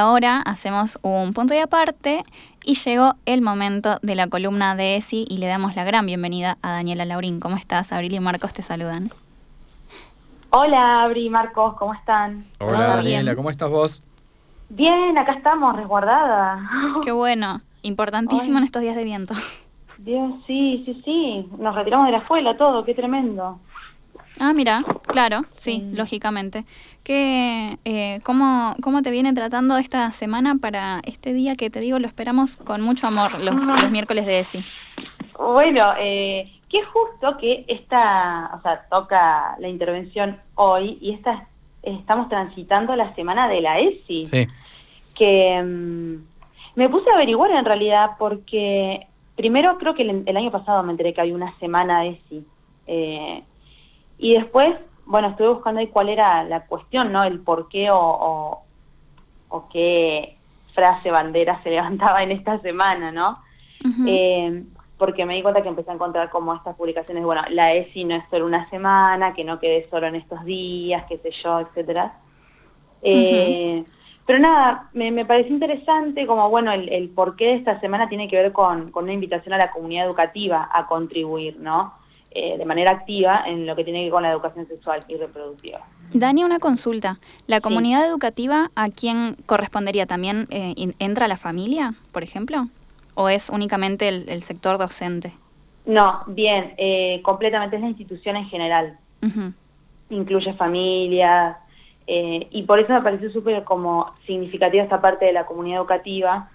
Ahora hacemos un punto y aparte y llegó el momento de la columna de ESI y le damos la gran bienvenida a Daniela Laurín. ¿Cómo estás? Abril y Marcos te saludan. Hola, Abri y Marcos, ¿cómo están? Hola, Daniela, ¿cómo estás vos? Bien, acá estamos, resguardada. Qué bueno, importantísimo en estos días de viento. Dios, sí, sí, sí, nos retiramos de la escuela todo, qué tremendo. Ah, mira, claro, sí, lógicamente. ¿Qué, eh, cómo, ¿Cómo te viene tratando esta semana para este día que te digo lo esperamos con mucho amor los, los miércoles de ESI? Bueno, eh, qué justo que esta, o sea, toca la intervención hoy y esta, estamos transitando la semana de la ESI. Sí. Que mm, me puse a averiguar en realidad porque primero creo que el, el año pasado me enteré que había una semana ESI. Eh, y después, bueno, estuve buscando ahí cuál era la cuestión, ¿no? El por qué o, o, qué frase bandera se levantaba en esta semana, ¿no? eh, porque me di cuenta que empecé a encontrar como estas publicaciones, bueno, la ESI no es solo una semana, que no quede solo en estos días, qué sé yo, etcétera. Eh, pero nada, me, me, pareció interesante como, bueno, el, el porqué de esta semana tiene que ver con, con una invitación a la comunidad educativa a contribuir, ¿no? Eh, de manera activa en lo que tiene que ver con la educación sexual y reproductiva. Dani, una consulta. ¿La comunidad sí. educativa a quién correspondería? ¿También eh, entra la familia, por ejemplo? ¿O es únicamente el, el sector docente? No, bien, eh, completamente es la institución en general. Uh -huh. Incluye familias, y por eso me pareció súper como significativa esta parte de la comunidad educativa,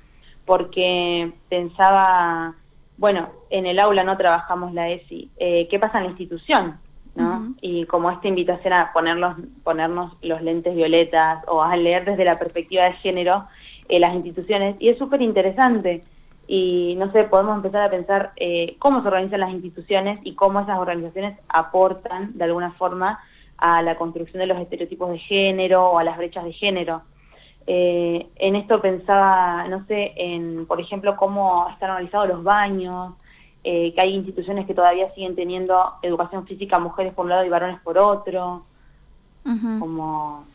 porque pensaba bueno, en el aula no trabajamos la ESI, eh, ¿qué pasa en la institución? ¿no? Uh -huh. Y como esta invitación a ponernos, ponernos los lentes violetas o a leer desde la perspectiva de género eh, las instituciones, y es súper interesante. Y no sé, podemos empezar a pensar eh, cómo se organizan las instituciones y cómo esas organizaciones aportan de alguna forma a la construcción de los estereotipos de género o a las brechas de género. Eh, en esto pensaba, no sé, en, por ejemplo, cómo están organizados los baños, eh, que hay instituciones que todavía siguen teniendo educación física mujeres por un lado y varones por otro. Uh -huh. Como,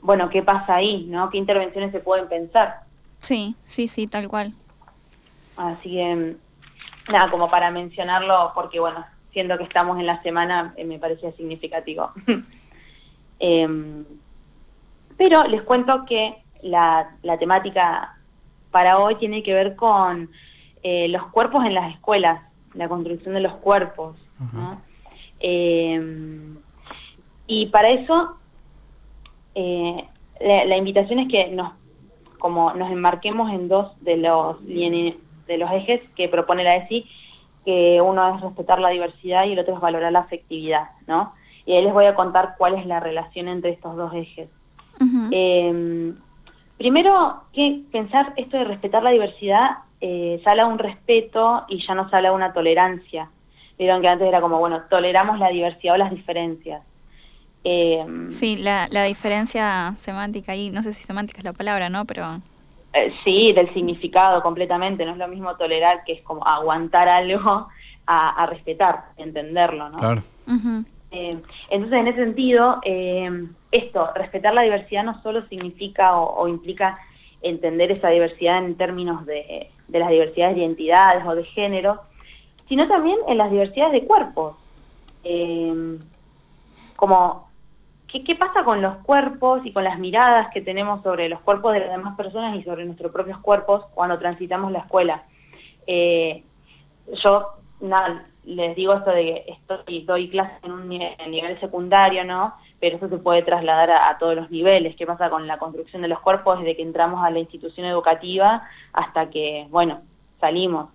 bueno, ¿qué pasa ahí? ¿no? ¿Qué intervenciones se pueden pensar? Sí, sí, sí, tal cual. Así que, nada, como para mencionarlo, porque bueno, siendo que estamos en la semana, eh, me parecía significativo. Em, pero les cuento que la, la, temática para hoy tiene que ver con eh, los cuerpos en las escuelas, la construcción de los cuerpos. Uh -huh. ¿no? eh, y para eso, eh, la, la, invitación es que nos, como nos enmarquemos en dos de los, de los ejes que propone la ESI, que uno es respetar la diversidad y el otro es valorar la afectividad, ¿no? Y ahí les voy a contar cuál es la relación entre estos dos ejes. Uh -huh. Primero, que pensar esto de respetar la diversidad, eh, se habla de un respeto y ya no se habla de una tolerancia. Vieron que antes era como, bueno, toleramos la diversidad o las diferencias. Eh, sí, la, la, diferencia semántica ahí, no sé si semántica es la palabra, ¿no? Pero... Eh, sí, del significado completamente, no es lo mismo tolerar que es como aguantar algo a, a respetar, entenderlo, ¿no? Claro. Uh -huh. Eh, entonces, en ese sentido, eh, esto, respetar la diversidad no solo significa o, implica entender esa diversidad en términos de, las diversidades de identidades o de género, sino también en las diversidades de cuerpos. Eh, como, ¿qué, ¿qué, pasa con los cuerpos y con las miradas que tenemos sobre los cuerpos de las demás personas y sobre nuestros propios cuerpos cuando transitamos la escuela? Yo, nada, les digo esto de que estoy, doy clases en un nivel, en nivel secundario, ¿no? Pero eso se puede trasladar a, a, todos los niveles. ¿Qué pasa con la construcción de los cuerpos desde que entramos a la institución educativa hasta que, bueno, salimos?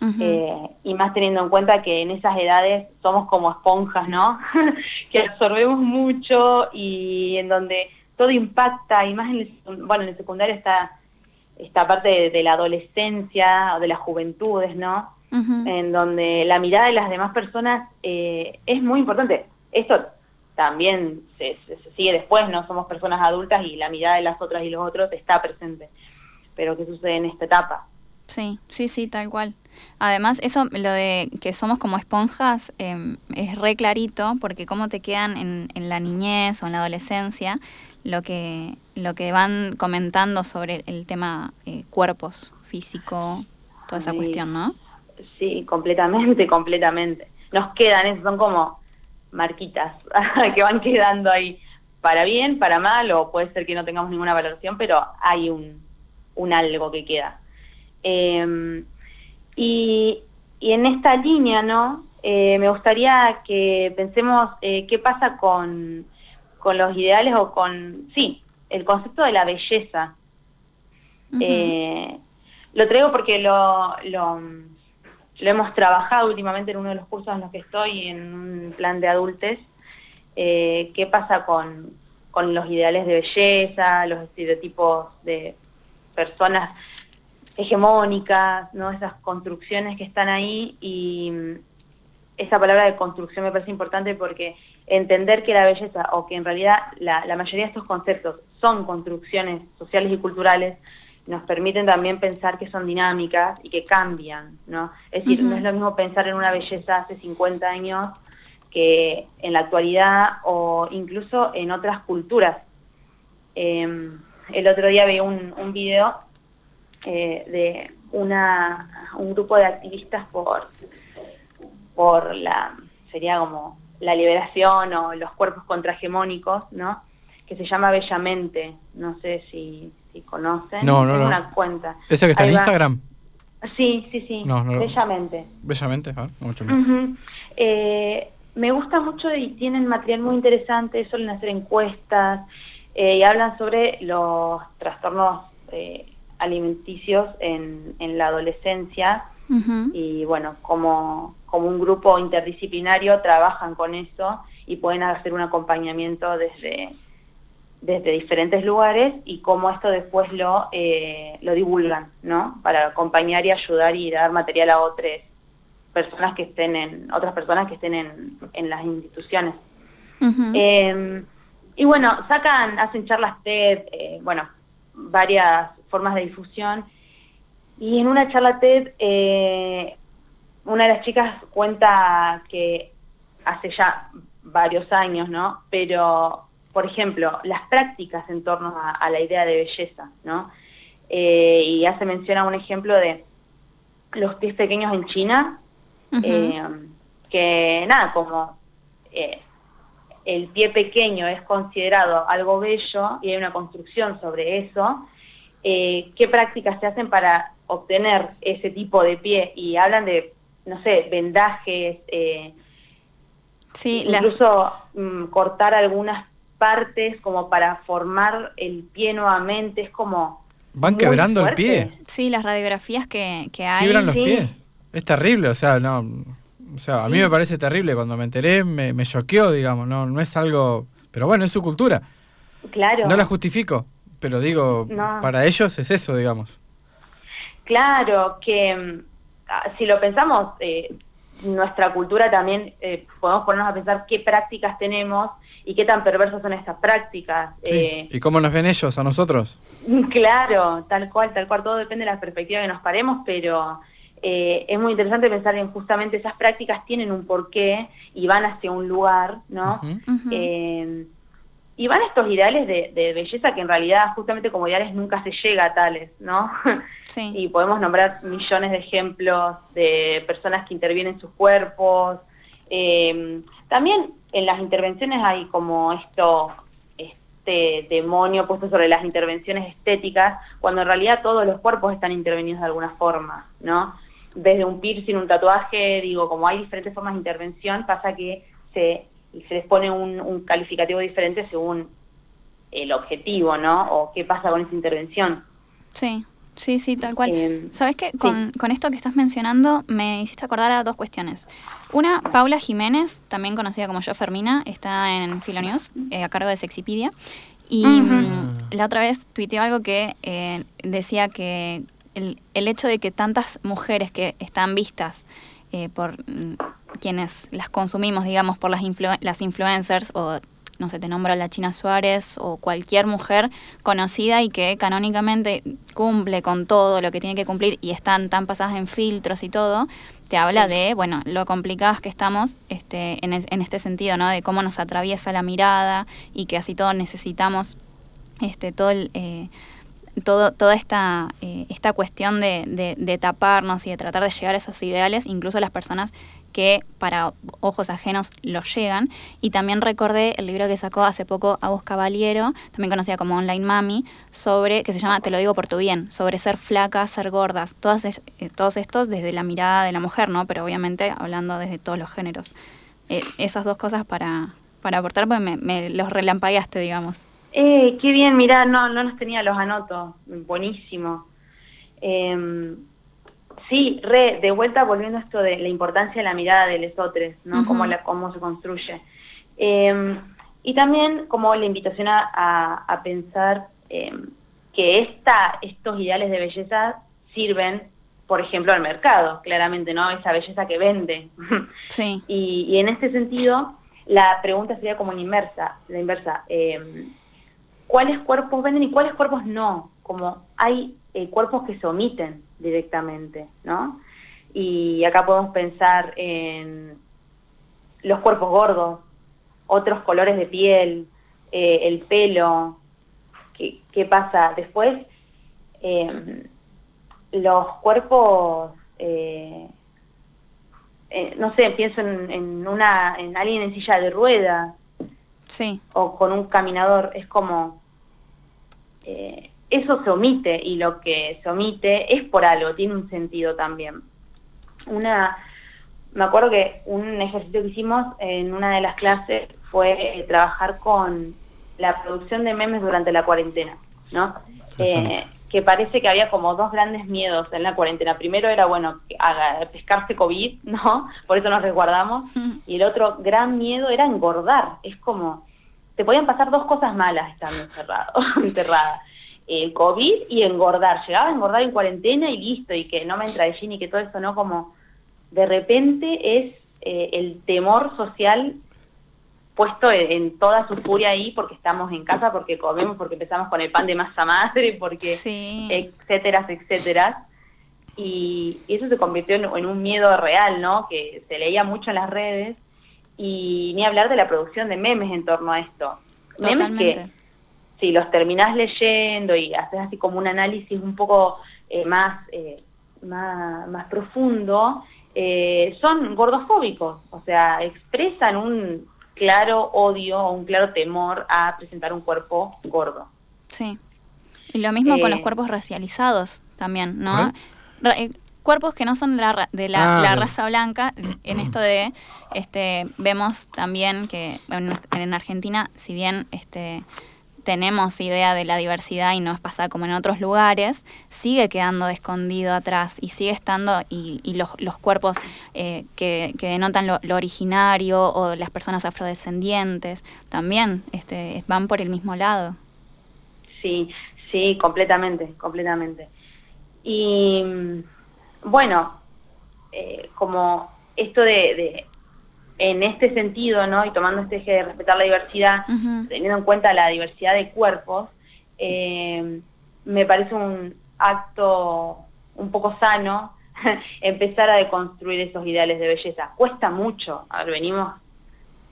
Uh -huh. eh, y más teniendo en cuenta que en esas edades somos como esponjas, ¿no? que absorbemos mucho y en donde todo impacta, y más en el, bueno, en el secundario está esta parte de, de la adolescencia o de las juventudes, ¿no? Uh -huh. en donde la mirada de las demás personas eh, es muy importante. Esto también se, se, se, sigue después, no somos personas adultas y la mirada de las otras y los otros está presente. Pero ¿qué sucede en esta etapa? Sí, sí, sí, tal cual. Además, eso, lo de que somos como esponjas, eh, es re clarito, porque cómo te quedan en, en, la niñez o en la adolescencia lo que, lo que van comentando sobre el tema eh, cuerpos, físico, toda esa cuestión, ¿no? Sí, completamente, completamente. Nos quedan, son como marquitas que van quedando ahí para bien, para mal, o puede ser que no tengamos ninguna valoración, pero hay un, un algo que queda. Em, y, en esta línea, ¿no? Eh, me gustaría que pensemos eh, qué pasa con, los ideales o con, sí, el concepto de la belleza. Eh, lo traigo porque lo, lo, hemos trabajado últimamente en uno de los cursos en los que estoy, en un plan de adultes, qué pasa con, con los ideales de belleza, los estereotipos de personas hegemónicas, ¿no? esas construcciones que están ahí y mm, esa palabra de construcción me parece importante porque entender que la belleza o que en realidad la, mayoría de estos conceptos son construcciones sociales y culturales nos permiten también pensar que son dinámicas y que cambian, ¿no? Es decir, no es lo mismo pensar en una belleza hace 50 años que en la actualidad o incluso en otras culturas. Em, el otro día vi un, video eh, de una, un grupo de activistas por, por la, sería como la liberación o los cuerpos contrahegemónicos, ¿no? Que se llama Bellamente, no sé si, si conocen. No, no, no. una cuenta. ¿Esa que está en Instagram? Sí, sí, sí, Bellamente. Bellamente, ah, mucho eh, me gusta mucho y tienen material muy interesante, suelen hacer encuestas eh, y hablan sobre los trastornos eh, alimenticios en, la adolescencia y bueno, como, como un grupo interdisciplinario trabajan con eso y pueden hacer un acompañamiento desde, desde diferentes lugares y cómo esto después lo, eh, lo divulgan, ¿no? Para acompañar y ayudar y dar material a otras personas que estén en, otras personas que estén en, en las instituciones. Em, y bueno, sacan, hacen charlas TED, eh, bueno, varias formas de difusión. Y en una charla TED, eh, una de las chicas cuenta que hace ya varios años, ¿no? Pero, por ejemplo, las prácticas en torno a, la idea de belleza, ¿no? Eh, y hace mención a un ejemplo de los pies pequeños en China, eh, que nada, como el pie pequeño es considerado algo bello y hay una construcción sobre eso, eh, qué prácticas se hacen para obtener ese tipo de pie y hablan de, no sé, vendajes, eh, incluso mm, cortar algunas partes como para formar el pie nuevamente, es como... Van quebrando el pie. Sí, las radiografías que, que hay. Quiebran los pies. Es terrible, o sea, no... O sea, a mí me parece terrible. Cuando me enteré me, me choqueó, digamos. No, no es algo... Pero bueno, es su cultura. Claro. No la justifico, pero digo, para ellos es eso, digamos. Claro, que mm, ah, si lo pensamos, eh, nuestra cultura también eh, podemos ponernos a pensar qué prácticas tenemos y qué tan perversas son estas prácticas. Eh, ¿Y cómo nos ven ellos a nosotros? Claro, tal cual, tal cual, todo depende de la perspectiva que nos paremos, pero eh, es muy interesante pensar en justamente esas prácticas tienen un porqué y van hacia un lugar, ¿no? Eh, y van estos ideales de, belleza que en realidad justamente como ideales nunca se llega a tales, ¿no? y podemos nombrar millones de ejemplos de personas que intervienen sus cuerpos. Eh, también en las intervenciones hay como esto, este demonio puesto sobre las intervenciones estéticas, cuando en realidad todos los cuerpos están intervenidos de alguna forma, ¿no? desde un piercing, un tatuaje, digo, como hay diferentes formas de intervención, pasa que se, se les pone un, calificativo diferente según el objetivo, ¿no? O qué pasa con esa intervención. Sí, sí, sí, tal cual. Em, ¿Sabes qué? Con, esto que estás mencionando me hiciste acordar a dos cuestiones. Una, Paula Jiménez, también conocida como yo Fermina, está en Filonews, eh, a cargo de Sexipedia. Y mm, la otra vez tuiteó algo que eh, decía que el, el, hecho de que tantas mujeres que están vistas eh, por mm, quienes las consumimos, digamos, por las, las influencers o no sé, te nombro a la China Suárez o cualquier mujer conocida y que canónicamente cumple con todo lo que tiene que cumplir y están tan pasadas en filtros y todo, te habla de, bueno, lo complicadas que estamos este, en, en este sentido, ¿no? De cómo nos atraviesa la mirada y que así todos necesitamos este, todo el, eh, todo, toda esta, eh, esta cuestión de, de, taparnos y de tratar de llegar a esos ideales, incluso las personas que para ojos ajenos los llegan. Y también recordé el libro que sacó hace poco Agus Caballero, también conocida como Online Mami, sobre, que se llama Te lo digo por tu bien, sobre ser flacas, ser gordas, todas eh, todos estos desde la mirada de la mujer, ¿no? Pero obviamente hablando desde todos los géneros. Eh, esas dos cosas para, para aportar, pues me, me los relampagueaste, digamos. Eh, qué bien, mirá, no, no los tenía, los anoto. Buenísimo. Em, sí, re, de vuelta volviendo a esto de la importancia de la mirada de lesotres, ¿no? cómo, la, cómo se construye. Em, y también como la invitación a, pensar em, que esta, estos ideales de belleza sirven, por ejemplo, al mercado, claramente, ¿no? Esa belleza que vende. Sí. y, y, en este sentido, la pregunta sería como inmersa, la inversa cuáles cuerpos venden y cuáles cuerpos no, como hay eh, cuerpos que se omiten directamente, ¿no? Y acá podemos pensar en los cuerpos gordos, otros colores de piel, eh, el pelo, ¿qué, pasa? Después, em, los cuerpos, eh, no sé, pienso en, una, en alguien en silla de ruedas, sí. o con un caminador, es como, eh, eso se omite y lo que se omite es por algo, tiene un sentido también. Una, me acuerdo que un ejercicio que hicimos en una de las clases fue eh, trabajar con la producción de memes durante la cuarentena, ¿no? Eh, que parece que había como dos grandes miedos en la cuarentena. Primero era, bueno, pescarse COVID, ¿no? Por eso nos resguardamos. Y el otro gran miedo era engordar. Es como, te podían pasar dos cosas malas estando encerrado, encerrada. El COVID y engordar. Llegaba a engordar en cuarentena y listo, y que no me entra de y que todo eso, ¿no? Como de repente es eh, el temor social puesto en, toda su furia ahí porque estamos en casa, porque comemos, porque empezamos con el pan de masa madre, porque etcétera, etcétera. Y, eso se convirtió en, un miedo real, ¿no? Que se leía mucho en las redes y ni hablar de la producción de memes en torno a esto. Memes que si los terminás leyendo y haces así como un análisis un poco eh, más, eh, más, más, profundo, eh, son gordofóbicos, o sea, expresan un claro odio o un claro temor a presentar un cuerpo gordo. Sí. Y lo mismo con los eh, cuerpos racializados también, ¿no? Eh, cuerpos que no son de la, de la, ah, raza blanca, en esto de, este, vemos también que en, en Argentina, si bien este, tenemos idea de la diversidad y no es pasada como en otros lugares, sigue quedando escondido atrás y sigue estando, y, los, los, cuerpos eh, que, denotan lo, originario o las personas afrodescendientes también este, van por el mismo lado. Sí, sí, completamente, completamente. Y bueno, eh, como esto de en este sentido, ¿no? y tomando este eje de respetar la diversidad, teniendo en cuenta la diversidad de cuerpos, eh, me parece un acto un poco sano empezar a deconstruir esos ideales de belleza. Cuesta mucho, a ver, venimos,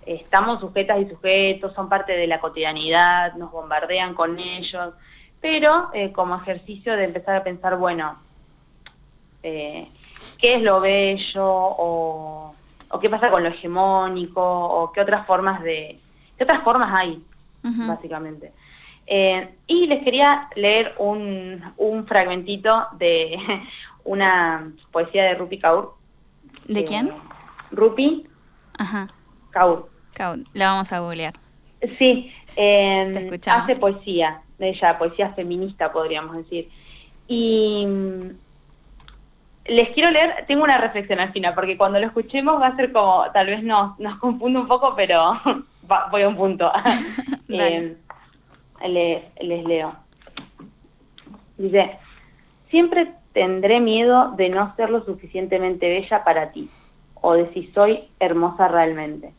estamos sujetas y sujetos, son parte de la cotidianidad, nos bombardean con ellos, pero eh, como ejercicio de empezar a pensar, bueno, eh, ¿qué es lo bello? o o qué pasa con lo hegemónico, o qué otras formas de, qué otras formas hay, básicamente. Eh, y les quería leer un, un, fragmentito de una poesía de Rupi Kaur. ¿De eh, quién? Rupi Ajá. Kaur. Kaur. La vamos a googlear. Sí, eh, hace poesía, ella, poesía feminista podríamos decir. Y les quiero leer, tengo una reflexión al final, porque cuando lo escuchemos va a ser como, tal vez nos, nos confunde un poco, pero voy a un punto. eh, les, les leo. Dice, siempre tendré miedo de no ser lo suficientemente bella para ti, o de si soy hermosa realmente.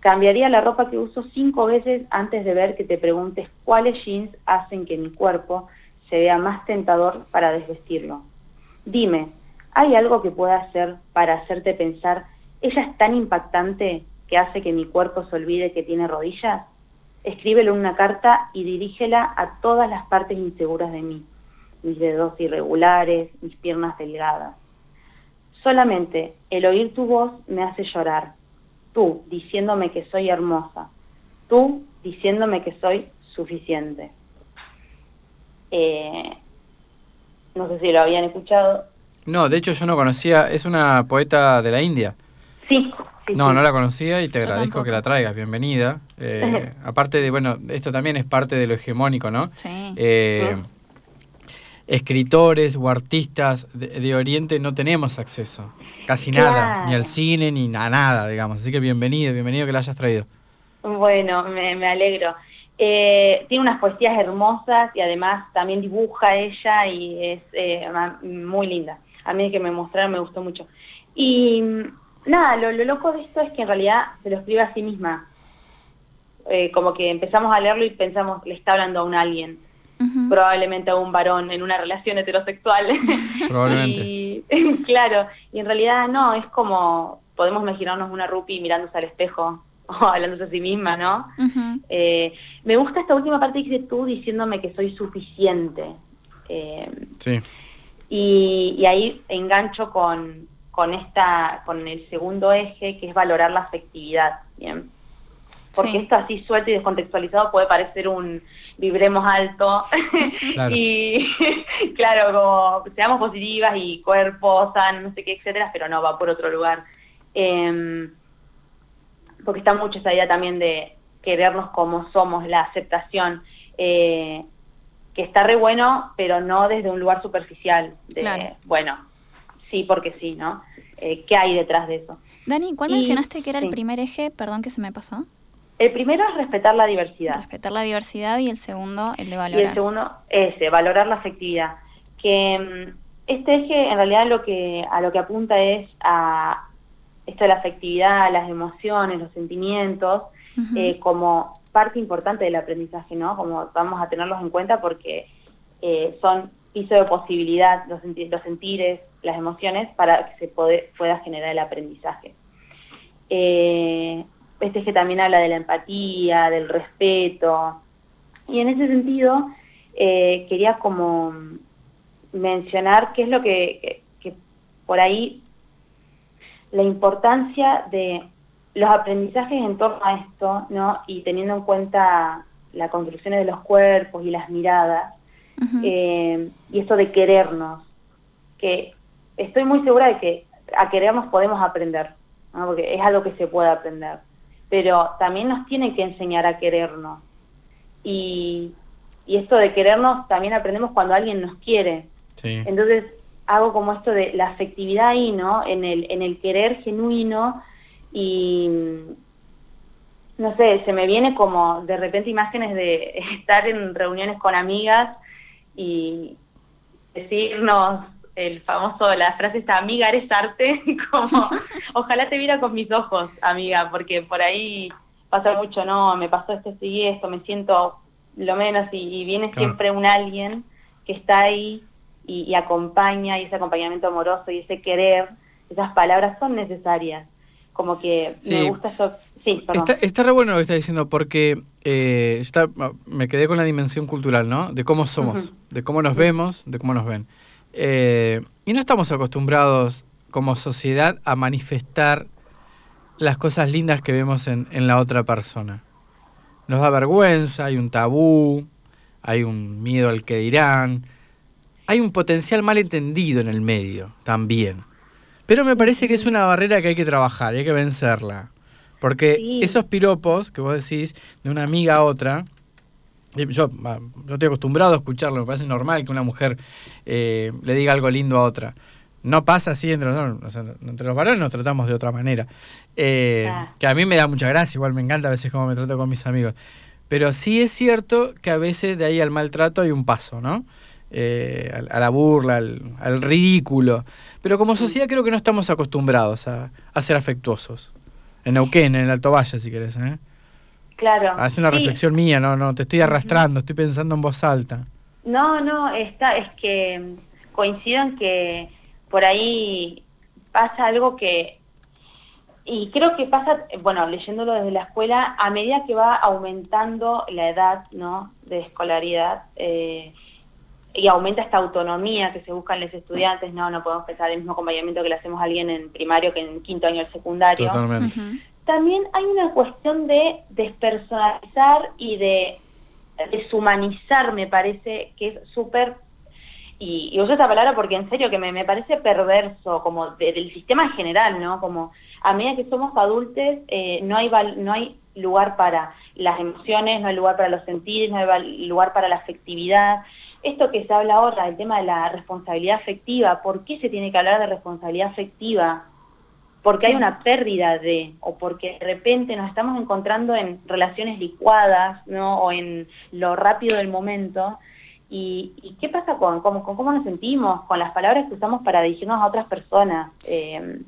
Cambiaría la ropa que uso cinco veces antes de ver que te preguntes cuáles jeans hacen que mi cuerpo se vea más tentador para desvestirlo. Dime, ¿Hay algo que pueda hacer para hacerte pensar, ella es tan impactante que hace que mi cuerpo se olvide que tiene rodillas? escríbelo en una carta y dirígela a todas las partes inseguras de mí, mis dedos irregulares, mis piernas delgadas. Solamente el oír tu voz me hace llorar, tú diciéndome que soy hermosa, tú diciéndome que soy suficiente. Eh, no sé si lo habían escuchado. No, de hecho yo no conocía, es una poeta de la India. Sí. no, no la conocía y te agradezco que la traigas, bienvenida. Eh, aparte de, bueno, esto también es parte de lo hegemónico, ¿no? Sí. Eh, escritores o artistas de, Oriente no tenemos acceso, casi nada, ni al cine ni a nada, digamos. Así que bienvenido, bienvenido que la hayas traído. Bueno, me, me alegro. Eh, tiene unas poesías hermosas y además también dibuja ella y es eh, muy linda. A mí que me mostraron me gustó mucho. Y nada, lo, loco de esto es que en realidad se lo escribe a sí misma. Eh, como que empezamos a leerlo y pensamos, le está hablando a un alguien. Probablemente a un varón en una relación heterosexual. Probablemente. y, claro, y en realidad no, es como, podemos imaginarnos una rupi mirándose al espejo o hablándose a sí misma, ¿no? Eh, me gusta esta última parte que dice tú diciéndome que soy suficiente. Eh, sí. Y, ahí engancho con, con, esta, con el segundo eje, que es valorar la afectividad, ¿bien? Porque esto así suelto y descontextualizado puede parecer un vibremos alto y claro, como seamos positivas y cuerpos sanos, no sé qué, etcétera, pero no, va por otro lugar. Em, porque está mucho esa idea también de querernos como somos, la aceptación, eh, que está re bueno, pero no desde un lugar superficial, de, bueno, sí porque sí, ¿no? Eh, ¿Qué hay detrás de eso? Dani, ¿cuál mencionaste que era el primer eje? Perdón que se me pasó. El primero es respetar la diversidad. Respetar la diversidad y el segundo, el de valorar. Y el segundo, ese, valorar la afectividad. Que mm, este eje en realidad lo que, a lo que apunta es a esto de la afectividad, las emociones, los sentimientos, eh, como parte importante del aprendizaje, ¿no? Como vamos a tenerlos en cuenta porque eh, son piso de posibilidad los, los, sentires, las emociones, para que se pueda generar el aprendizaje. Eh, este que también habla de la empatía, del respeto, y en ese sentido quería como mencionar qué es lo que por ahí la importancia de los aprendizajes en torno a esto, ¿no? Y teniendo en cuenta las construcciones de los cuerpos y las miradas, eh, y esto de querernos, que estoy muy segura de que a querernos podemos aprender, ¿no? porque es algo que se puede aprender, pero también nos tiene que enseñar a querernos. Y, y esto de querernos también aprendemos cuando alguien nos quiere. Entonces, hago como esto de la afectividad ahí, ¿no? En el, en el querer genuino y, no sé, se me viene como de repente imágenes de estar en reuniones con amigas y decirnos el famoso, la frase esta, amiga, eres arte, como, ojalá te viera con mis ojos, amiga, porque por ahí pasa mucho, no, me pasó esto y esto, me siento lo menos, y, viene siempre un alguien que está ahí y, acompaña, y ese acompañamiento amoroso y ese querer, esas palabras son necesarias. Como que me gusta eso. Sí, Está, está re bueno lo que está diciendo, porque eh, está, me quedé con la dimensión cultural, ¿no? De cómo somos, de cómo nos vemos, de cómo nos ven. Eh, y no estamos acostumbrados como sociedad a manifestar las cosas lindas que vemos en, en la otra persona. Nos da vergüenza, hay un tabú, hay un miedo al que dirán, hay un potencial mal entendido en el medio también. Pero me parece que es una barrera que hay que trabajar, hay que vencerla. Porque esos piropos que vos decís de una amiga a otra, yo, yo estoy acostumbrado a escucharlo, me parece normal que una mujer eh, le diga algo lindo a otra. No pasa así entre, entre los varones, nos tratamos de otra manera. Eh, que a mí me da mucha gracia, igual me encanta a veces cómo me trato con mis amigos. Pero sí es cierto que a veces de ahí al maltrato hay un paso, ¿no? Eh, a, la burla, al, ridículo. Pero como sociedad creo que no estamos acostumbrados a, ser afectuosos. En Neuquén, en el Alto Valle, si querés. ¿eh? Claro. Hace una reflexión mía, no, no, te estoy arrastrando, estoy pensando en voz alta. No, no, está, es que coincido en que por ahí pasa algo que y creo que pasa, bueno, leyéndolo desde la escuela, a medida que va aumentando la edad ¿no? de escolaridad eh, y aumenta esta autonomía que se buscan los estudiantes, no, no podemos pensar el mismo acompañamiento que le hacemos a alguien en primario que en quinto año del secundario. Totalmente. También hay una cuestión de despersonalizar y de deshumanizar, me parece que es súper, y, uso esta palabra porque en serio que me, me parece perverso, como del sistema en general, ¿no? Como a medida que somos adultos eh, no, hay no hay lugar para las emociones, no hay lugar para los sentidos, no hay lugar para la afectividad. Esto que se habla ahora, el tema de la responsabilidad afectiva, ¿por qué se tiene que hablar de responsabilidad afectiva? Porque hay una pérdida de, o porque de repente nos estamos encontrando en relaciones licuadas, ¿no? O en lo rápido del momento. ¿Y, qué pasa con cómo, con cómo nos sentimos, con las palabras que usamos para dirigirnos a otras personas? Eh,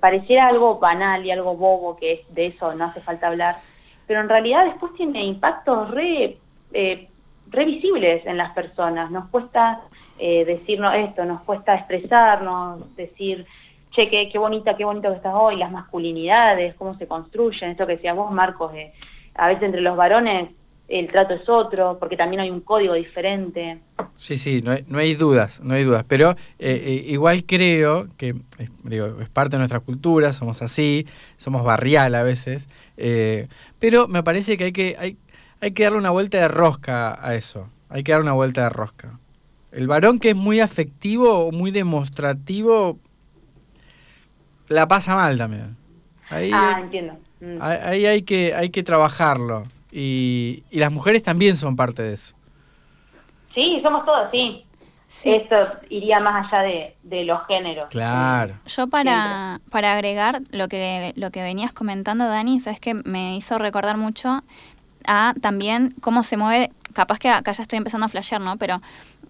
pareciera algo banal y algo bobo, que de eso no hace falta hablar, pero en realidad después tiene impactos re, eh, visibles en las personas. Nos cuesta eh, decirnos esto, nos cuesta expresarnos, decir, che, qué, qué, bonita, qué bonito que estás hoy, las masculinidades, cómo se construyen, esto que decías vos, Marcos, a veces entre los varones el trato es otro, porque también hay un código diferente. Sí, sí, no hay, no hay dudas, no hay dudas, pero eh, eh, igual creo que es parte de nuestra cultura, somos así, somos barrial a veces, pero me parece que hay que, hay, hay que darle una vuelta de rosca a eso, hay que darle una vuelta de rosca. El varón que es muy afectivo o muy demostrativo la pasa mal también. Ahí, ah, entiendo. Mm. Ahí hay que, hay que trabajarlo. Y, las mujeres también son parte de eso. Sí, somos todos, sí. Esto iría más allá de, de los géneros. Claro. Yo para, para agregar lo que, lo que venías comentando, Dani, sabes que me hizo recordar mucho a también cómo se mueve, capaz que acá ya estoy empezando a flashear, ¿no? Pero...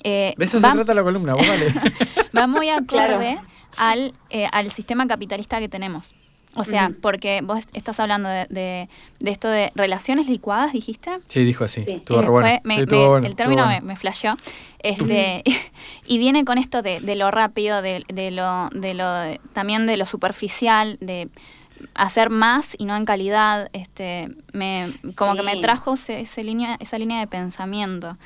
Eh, de eso se trata la columna, vos vale. va muy acorde al, eh, al sistema capitalista que tenemos. O sea, porque vos estás hablando de, de, esto de relaciones licuadas, dijiste. Sí, dijo así. Sí. bueno. el término me, me flasheó. Este, y viene con esto de, de lo rápido, de, de, lo, de lo, también de lo superficial, de hacer más y no en calidad. Este, me, como que me trajo ese, línea, esa línea de pensamiento.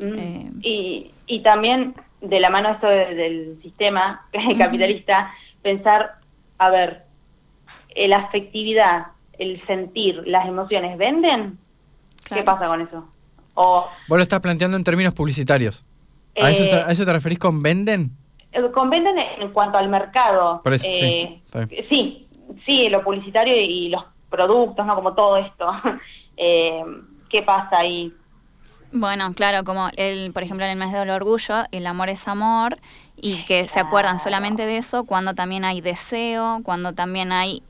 Eh, y, y también de la mano esto del sistema capitalista, pensar, a ver, eh, la afectividad, el sentir, las emociones, ¿venden? ¿Qué pasa con eso? O, Vos lo estás planteando en términos publicitarios. ¿A, eso te, eso, te, referís con venden? Eh, con venden en cuanto al mercado. Por eso, eh, sí, lo publicitario y los productos, ¿no? Como todo esto. ¿Qué pasa ahí? Bueno, claro, como el, por ejemplo, en el mes del orgullo, el amor es amor y que se acuerdan solamente de eso cuando también hay deseo, cuando también hay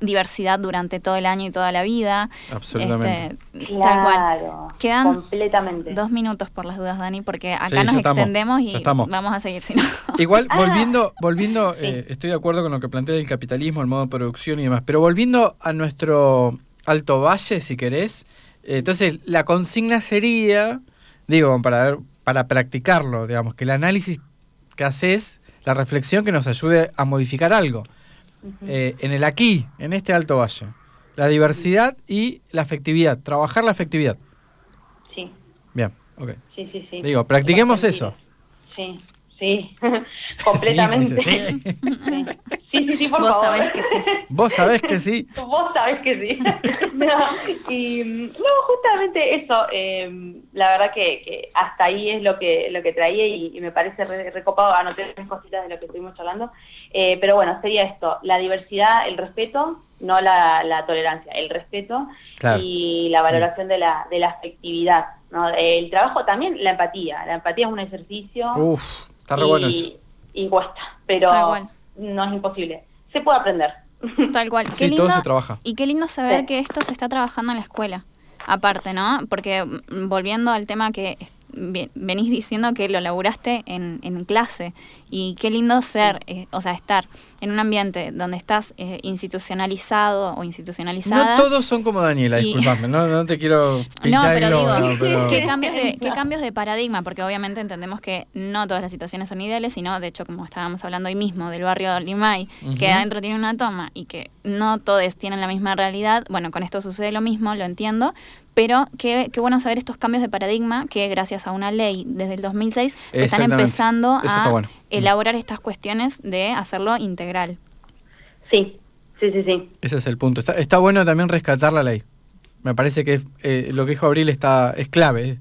diversidad durante todo el año y toda la vida. Absolutamente. Este, tal cual. Quedan completamente. dos minutos por las dudas, Dani, porque acá nos extendemos y vamos a seguir si no. Igual, ah. volviendo, volviendo eh, estoy de acuerdo con lo que plantea el capitalismo, el modo de producción y demás, pero volviendo a nuestro Alto Valle, si querés, eh, entonces la consigna sería, digo, para ver, para practicarlo, digamos, que el análisis que haces, la reflexión que nos ayude a modificar algo. Eh, en el aquí, en este Alto Valle. La diversidad y la afectividad, trabajar la afectividad. Sí. Bien, ok. Sí, sí, sí. Digo, practiquemos eso. Sí, sí, completamente. Sí, sí, sí, por Vos favor. sabés que sí. Vos sabés que sí. Vos sabés que sí. no, y no, justamente eso, em, la verdad que, hasta ahí es lo que lo que traía y, me parece recopado, anoté tres cositas de lo que estuvimos hablando, eh, pero bueno, sería esto, la diversidad, el respeto, no la, tolerancia, el respeto y la valoración de la, de la afectividad. ¿no? El trabajo también, la empatía. La empatía es un ejercicio. Uf, está re bueno Y cuesta, pero no es imposible. Se puede aprender. Tal cual. Qué lindo, todo se trabaja. Y qué lindo saber que esto se está trabajando en la escuela. Aparte, ¿no? Porque mm, volviendo al tema que venís diciendo que lo laburaste en, en clase y qué lindo ser, eh, o sea, estar en un ambiente donde estás eh, institucionalizado o institucionalizada. No todos son como Daniela, disculpame, no, no te quiero pinchar no, pero digo, ¿qué, cambios de, ¿qué cambios de paradigma? Porque obviamente entendemos que no todas las situaciones son ideales, sino, de hecho, como estábamos hablando hoy mismo, del barrio Limay, que adentro tiene una toma y que no todos tienen la misma realidad. Bueno, con esto sucede lo mismo, lo entiendo, pero qué, qué, bueno saber estos cambios de paradigma que gracias a una ley desde el 2006 se están empezando a elaborar estas cuestiones de hacerlo integral. Sí, sí, sí, sí. Ese es el punto. Está, está bueno también rescatar la ley. Me parece que eh, lo que dijo Abril está, es clave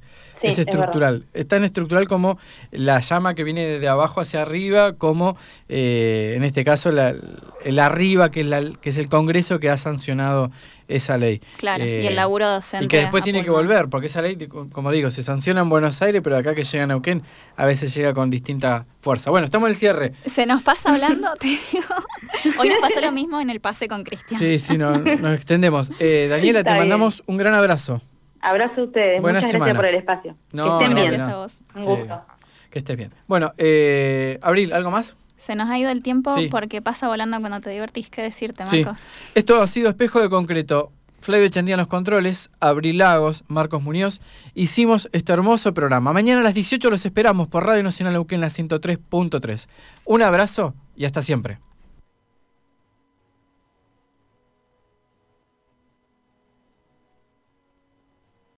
es estructural. Es, tan estructural como la llama que viene de abajo hacia arriba, como eh, en este caso el arriba, que es, la, que es el Congreso que ha sancionado esa ley. Claro, y el eh, laburo docente. Y que después tiene que volver, porque esa ley, como digo, se sanciona en Buenos Aires, pero acá que llega a Neuquén a veces llega con distinta fuerza. Bueno, estamos en el cierre. Se nos pasa hablando, te digo. Hoy nos pasó lo mismo en el pase con Cristian. Sí, sí, nos extendemos. Eh, Daniela, te mandamos un gran abrazo. Abrazo a ustedes. Muchas gracias por el espacio. No, que estén bien. Gracias a vos. Un gusto. que estés bien. Bueno, eh, Abril, ¿algo más? Se nos ha ido el tiempo porque pasa volando cuando te divertís. ¿Qué decirte, Marcos? Esto ha sido Espejo de Concreto. Flavio Chandía en los controles, Abril Lagos, Marcos Muñoz. Hicimos este hermoso programa. Mañana a las 18 los esperamos por Radio Nacional en la 103.3. Un abrazo y hasta siempre.